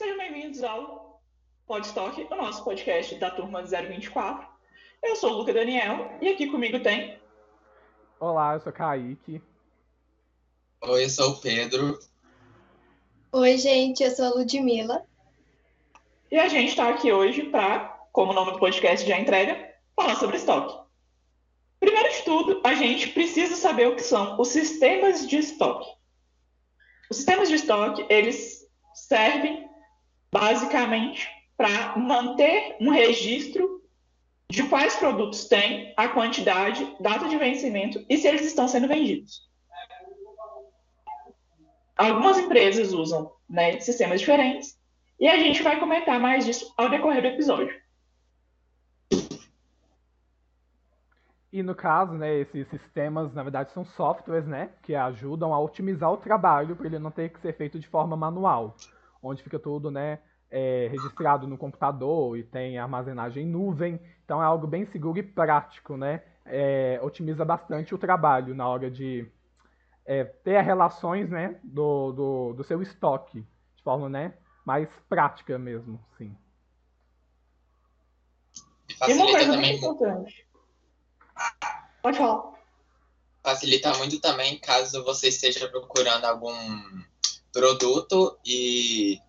Sejam bem-vindos ao Podstock, o nosso podcast da turma 024. Eu sou o Luca Daniel e aqui comigo tem. Olá, eu sou Kaique. Oi, eu sou o Pedro. Oi, gente, eu sou a Ludmilla. E a gente está aqui hoje para, como o nome do podcast já entrega, falar sobre estoque. Primeiro de tudo, a gente precisa saber o que são os sistemas de estoque. Os sistemas de estoque, eles servem basicamente para manter um registro de quais produtos tem, a quantidade, data de vencimento e se eles estão sendo vendidos. Algumas empresas usam né, sistemas diferentes e a gente vai comentar mais disso ao decorrer do episódio. E no caso, né, esses sistemas, na verdade, são softwares, né, que ajudam a otimizar o trabalho para ele não ter que ser feito de forma manual, onde fica tudo, né, é, registrado no computador e tem armazenagem em nuvem. Então é algo bem seguro e prático, né? É, otimiza bastante o trabalho na hora de é, ter as relações, né, do, do, do seu estoque de forma, né, mais prática mesmo, sim. E uma coisa muito importante Pode falar. Facilita muito também caso você esteja procurando algum produto e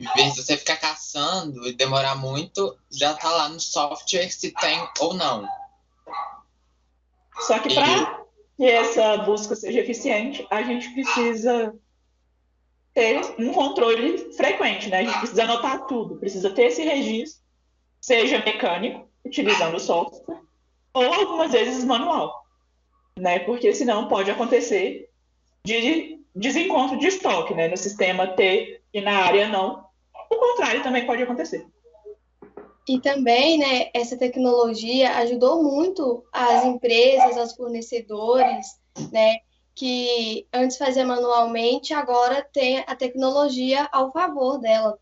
em vez de você ficar caçando e demorar muito, já tá lá no software se tem ou não. Só que para que essa busca seja eficiente, a gente precisa ter um controle frequente, né? A gente precisa anotar tudo, precisa ter esse registro, seja mecânico, utilizando o software, ou algumas vezes manual, né? Porque senão pode acontecer de desencontro de estoque, né? No sistema T e na área não. O contrário também pode acontecer. E também, né, essa tecnologia ajudou muito as empresas, aos fornecedores, né, que antes fazia manualmente, agora tem a tecnologia ao favor dela.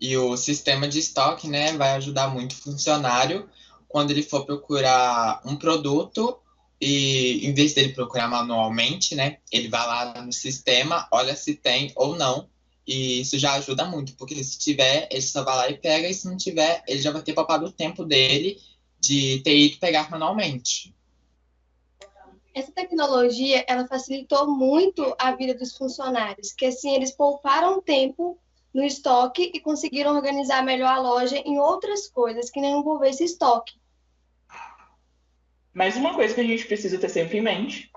E o sistema de estoque, né, vai ajudar muito o funcionário quando ele for procurar um produto e em vez dele procurar manualmente, né, ele vai lá no sistema, olha se tem ou não. E isso já ajuda muito, porque se tiver, ele só vai lá e pega, e se não tiver, ele já vai ter poupado o tempo dele de ter ido pegar manualmente. Essa tecnologia, ela facilitou muito a vida dos funcionários, que assim eles pouparam tempo no estoque e conseguiram organizar melhor a loja em outras coisas que não envolvesse estoque. Mas uma coisa que a gente precisa ter sempre em mente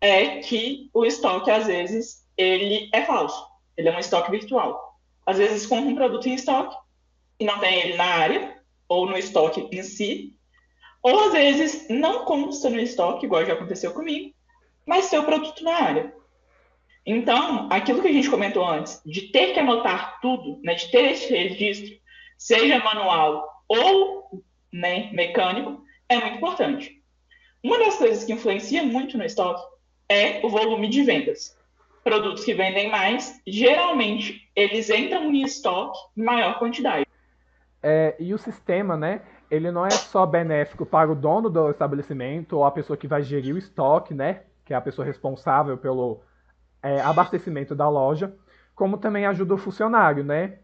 é que o estoque, às vezes, ele é falso. Ele é um estoque virtual. Às vezes, compra um produto em estoque e não tem ele na área ou no estoque em si. Ou, às vezes, não consta no estoque, igual já aconteceu comigo, mas tem o produto na área. Então, aquilo que a gente comentou antes, de ter que anotar tudo, né, de ter esse registro, seja manual ou né, mecânico, é muito importante. Uma das coisas que influencia muito no estoque é o volume de vendas. Produtos que vendem mais, geralmente, eles entram em estoque em maior quantidade. É, e o sistema, né? Ele não é só benéfico para o dono do estabelecimento ou a pessoa que vai gerir o estoque, né? Que é a pessoa responsável pelo é, abastecimento da loja, como também ajuda o funcionário, né?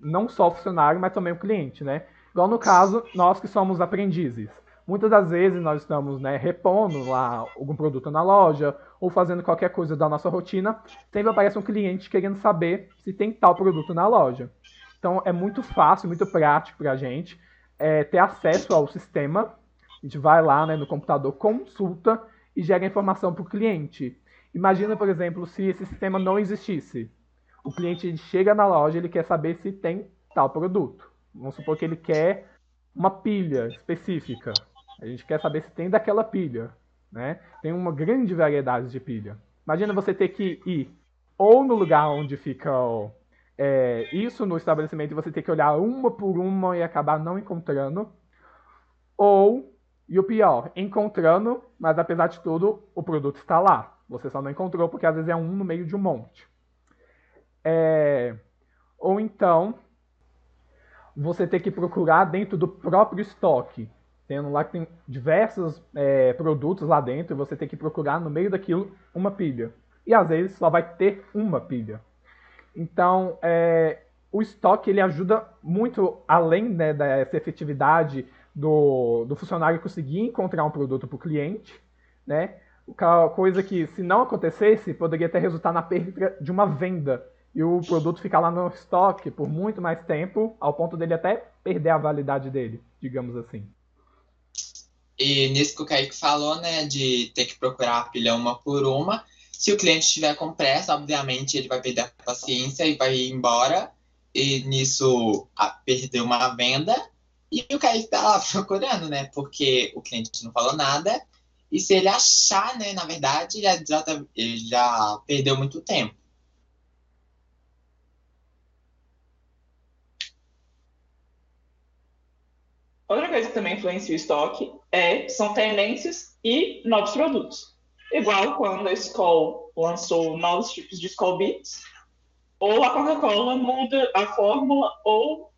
Não só o funcionário, mas também o cliente, né? Igual no caso, nós que somos aprendizes. Muitas das vezes nós estamos né, repondo lá algum produto na loja ou fazendo qualquer coisa da nossa rotina, sempre aparece um cliente querendo saber se tem tal produto na loja. Então é muito fácil, muito prático para a gente é, ter acesso ao sistema. A gente vai lá né, no computador, consulta e gera informação para o cliente. Imagina, por exemplo, se esse sistema não existisse. O cliente chega na loja, ele quer saber se tem tal produto. Vamos supor que ele quer uma pilha específica. A gente quer saber se tem daquela pilha. Né? Tem uma grande variedade de pilha. Imagina você ter que ir ou no lugar onde fica é, isso no estabelecimento e você ter que olhar uma por uma e acabar não encontrando. Ou, e o pior, encontrando, mas apesar de tudo, o produto está lá. Você só não encontrou porque às vezes é um no meio de um monte. É... Ou então, você ter que procurar dentro do próprio estoque. Tendo lá que tem diversos é, produtos lá dentro, você tem que procurar no meio daquilo uma pilha. e às vezes só vai ter uma pilha. Então, é, o estoque ele ajuda muito, além né, dessa efetividade do, do funcionário conseguir encontrar um produto para o cliente, né? Coisa que, se não acontecesse, poderia até resultar na perda de uma venda e o produto ficar lá no estoque por muito mais tempo, ao ponto dele até perder a validade dele, digamos assim. E nisso que o Kaique falou, né, de ter que procurar a pilha uma por uma, se o cliente estiver com pressa, obviamente ele vai perder a paciência e vai embora, e nisso perder uma venda, e o Kaique tá lá procurando, né, porque o cliente não falou nada, e se ele achar, né, na verdade, já, já, tá, ele já perdeu muito tempo. Outra coisa que também influencia o estoque é, são tendências e novos produtos. Igual quando a Skol lançou novos tipos de Skol Beats, ou a Coca-Cola muda a fórmula ou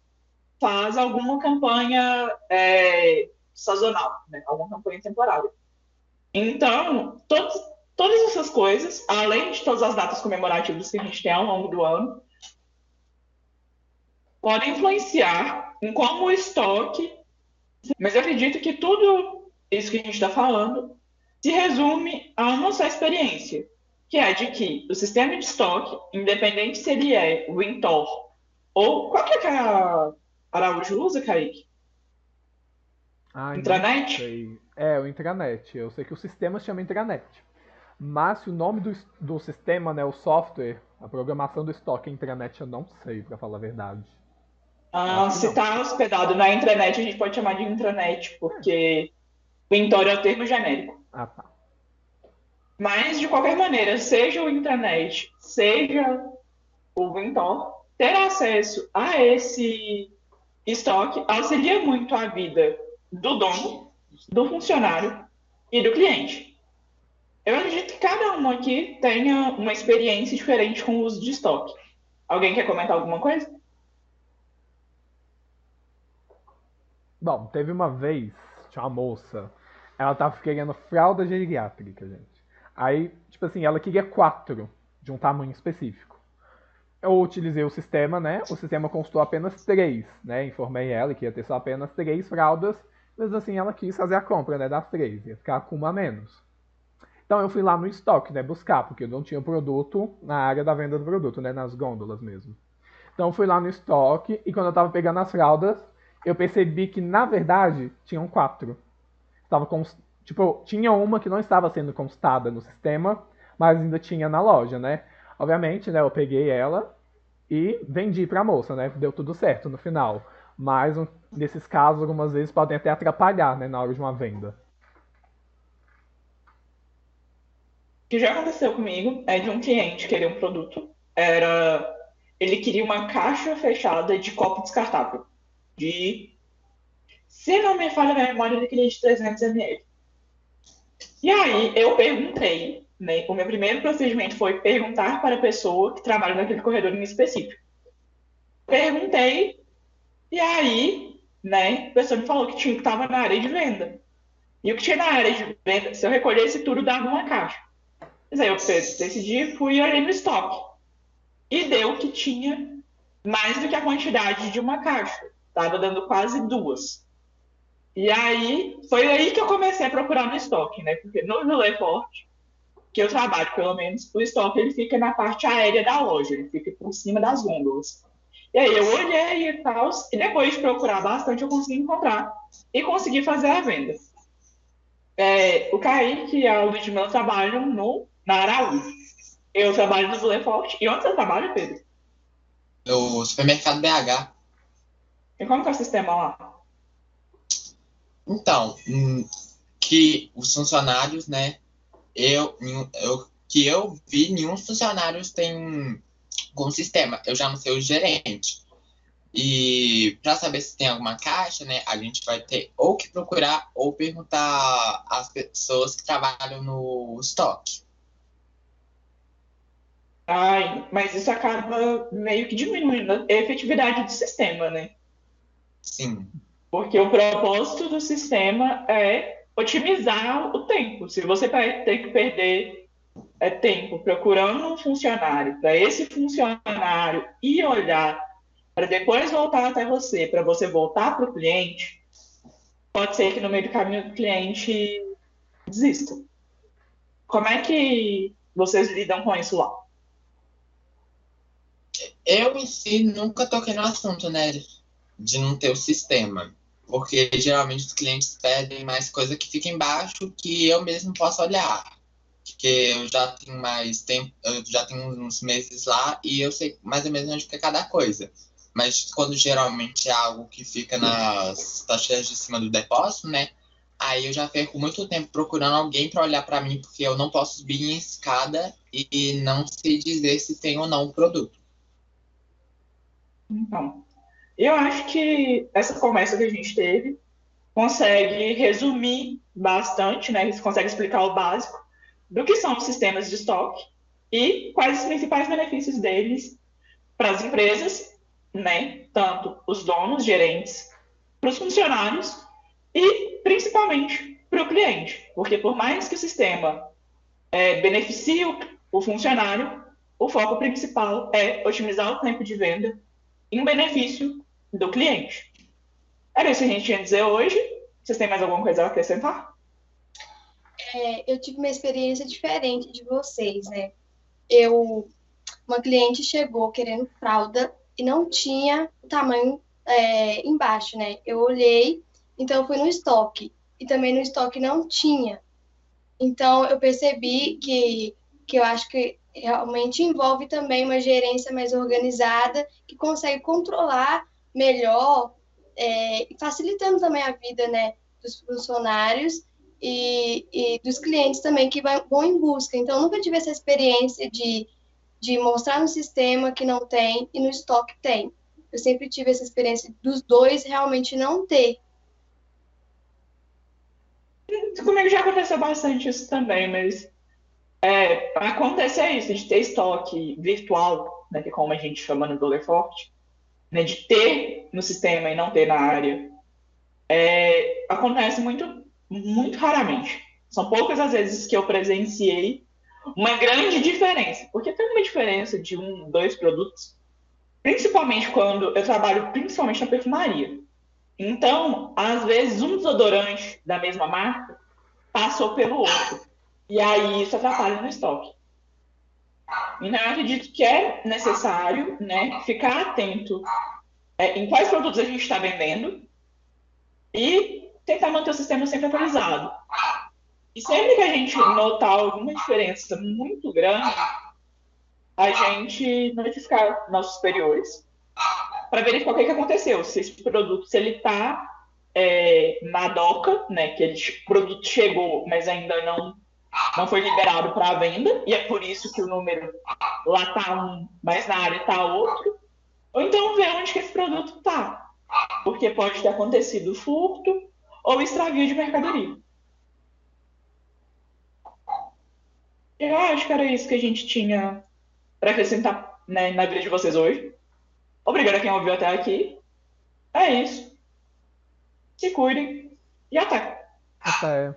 faz alguma campanha é, sazonal, né? alguma campanha temporária. Então, todos, todas essas coisas, além de todas as datas comemorativas que a gente tem ao longo do ano, podem influenciar em como o estoque mas eu acredito que tudo isso que a gente está falando se resume a uma só experiência, que é de que o sistema de estoque, independente se ele é o Intor ou qual que é que a Araújo usa, Kaique? Ah, intranet? É, o intranet. Eu sei que o sistema se chama intranet. Mas se o nome do, do sistema, né, o software, a programação do estoque é intranet, eu não sei, para falar a verdade. Ah, se está hospedado na intranet, a gente pode chamar de intranet, porque Ventor é o termo genérico. Ah, tá. Mas, de qualquer maneira, seja o intranet, seja o Ventor, ter acesso a esse estoque auxilia muito a vida do dono, do funcionário e do cliente. Eu acredito que cada um aqui tenha uma experiência diferente com o uso de estoque. Alguém quer comentar alguma coisa? Bom, teve uma vez, tinha uma moça, ela tava querendo fralda geriátrica, gente. Aí, tipo assim, ela queria quatro, de um tamanho específico. Eu utilizei o sistema, né? O sistema constou apenas três, né? Informei ela que ia ter só apenas três fraldas, mas assim ela quis fazer a compra, né? Das três, ia ficar com uma a menos. Então eu fui lá no estoque, né? Buscar, porque eu não tinha produto na área da venda do produto, né? Nas gôndolas mesmo. Então eu fui lá no estoque e quando eu tava pegando as fraldas, eu percebi que, na verdade, tinham quatro. Estava com, tipo, tinha uma que não estava sendo constada no sistema, mas ainda tinha na loja, né? Obviamente, né, eu peguei ela e vendi para a moça, né? Deu tudo certo no final. Mas nesses casos, algumas vezes podem até atrapalhar, né, na hora de uma venda. O que já aconteceu comigo é de um cliente querer um produto. Era ele queria uma caixa fechada de copo descartável de. Se não me falha a memória, ele queria de 300 ml. E aí eu perguntei, né? O meu primeiro procedimento foi perguntar para a pessoa que trabalha naquele corredor em específico. Perguntei, e aí, né, a pessoa me falou que tinha que estava na área de venda. E o que tinha na área de venda, se eu recolhesse tudo, dava uma caixa. Mas aí eu decidi, fui olhei no estoque. E deu que tinha mais do que a quantidade de uma caixa. Tava dando quase duas. E aí, foi aí que eu comecei a procurar no estoque, né? Porque no Relay Forte, que eu trabalho, pelo menos, o estoque ele fica na parte aérea da loja, ele fica por cima das gôndolas. E aí eu olhei e tal, e depois de procurar bastante, eu consegui encontrar e consegui fazer a venda. É, o Kaique e a Ludmilla trabalham no, na Araújo. Eu trabalho no Relay Forte. E onde você trabalha, Pedro? No supermercado BH. E como que é o sistema lá? Então, hum, que os funcionários, né? Eu, eu, que eu vi, nenhum funcionário tem com sistema. Eu já não sei o gerente. E para saber se tem alguma caixa, né, a gente vai ter ou que procurar ou perguntar às pessoas que trabalham no estoque. Ai, mas isso acaba meio que diminuindo a efetividade do sistema, né? Sim. Porque o propósito do sistema é otimizar o tempo. Se você tem que perder é tempo procurando um funcionário, para esse funcionário ir olhar, para depois voltar até você, para você voltar para o cliente, pode ser que no meio do caminho o cliente desista. Como é que vocês lidam com isso lá? Eu em si nunca toquei no assunto, né? De não ter o sistema. Porque geralmente os clientes pedem mais coisa que fica embaixo que eu mesmo posso olhar. Porque eu já tenho mais tempo, eu já tenho uns meses lá e eu sei mais ou menos onde fica cada coisa. Mas quando geralmente é algo que fica nas taxas de cima do depósito, né? Aí eu já perco muito tempo procurando alguém para olhar para mim, porque eu não posso subir em escada e não sei dizer se tem ou não o produto. Então, eu acho que essa conversa que a gente teve consegue resumir bastante, né? Consegue explicar o básico do que são os sistemas de estoque e quais os principais benefícios deles para as empresas, né? Tanto os donos, gerentes, para os funcionários e principalmente para o cliente, porque por mais que o sistema é, beneficie o, funcionário, o foco principal é otimizar o tempo de venda em benefício do cliente. Era isso que a gente tinha a dizer hoje. Vocês têm mais alguma coisa a acrescentar? É, eu tive uma experiência diferente de vocês, né? Eu, uma cliente chegou querendo fralda e não tinha o tamanho é, embaixo, né? Eu olhei, então eu fui no estoque e também no estoque não tinha. Então eu percebi que, que eu acho que realmente envolve também uma gerência mais organizada que consegue controlar melhor é, facilitando também a vida né, dos funcionários e, e dos clientes também que vão em busca. Então, nunca tive essa experiência de, de mostrar no sistema que não tem e no estoque tem. Eu sempre tive essa experiência dos dois realmente não ter. Comigo já aconteceu bastante isso também, mas é, acontecer isso, de ter estoque virtual, né, que é como a gente chama no dólar forte, né, de ter no sistema e não ter na área, é, acontece muito, muito raramente. São poucas as vezes que eu presenciei uma grande diferença, porque tem uma diferença de um, dois produtos, principalmente quando eu trabalho principalmente na perfumaria. Então, às vezes, um desodorante da mesma marca passou pelo outro. E aí isso atrapalha no estoque. Eu acredito que é necessário né, ficar atento é, em quais produtos a gente está vendendo e tentar manter o sistema sempre atualizado. E sempre que a gente notar alguma diferença muito grande, a gente notificar nossos superiores para verificar o que, que aconteceu. Se esse produto, se ele está é, na DOCA, né, que ele, o produto chegou, mas ainda não não foi liberado para venda, e é por isso que o número lá está um, mas na área está outro. Ou então ver onde que esse produto está. Porque pode ter acontecido furto ou extravio de mercadoria. Eu acho que era isso que a gente tinha para acrescentar né, na vida de vocês hoje. Obrigado a quem ouviu até aqui. É isso. Se cuidem e até. Até.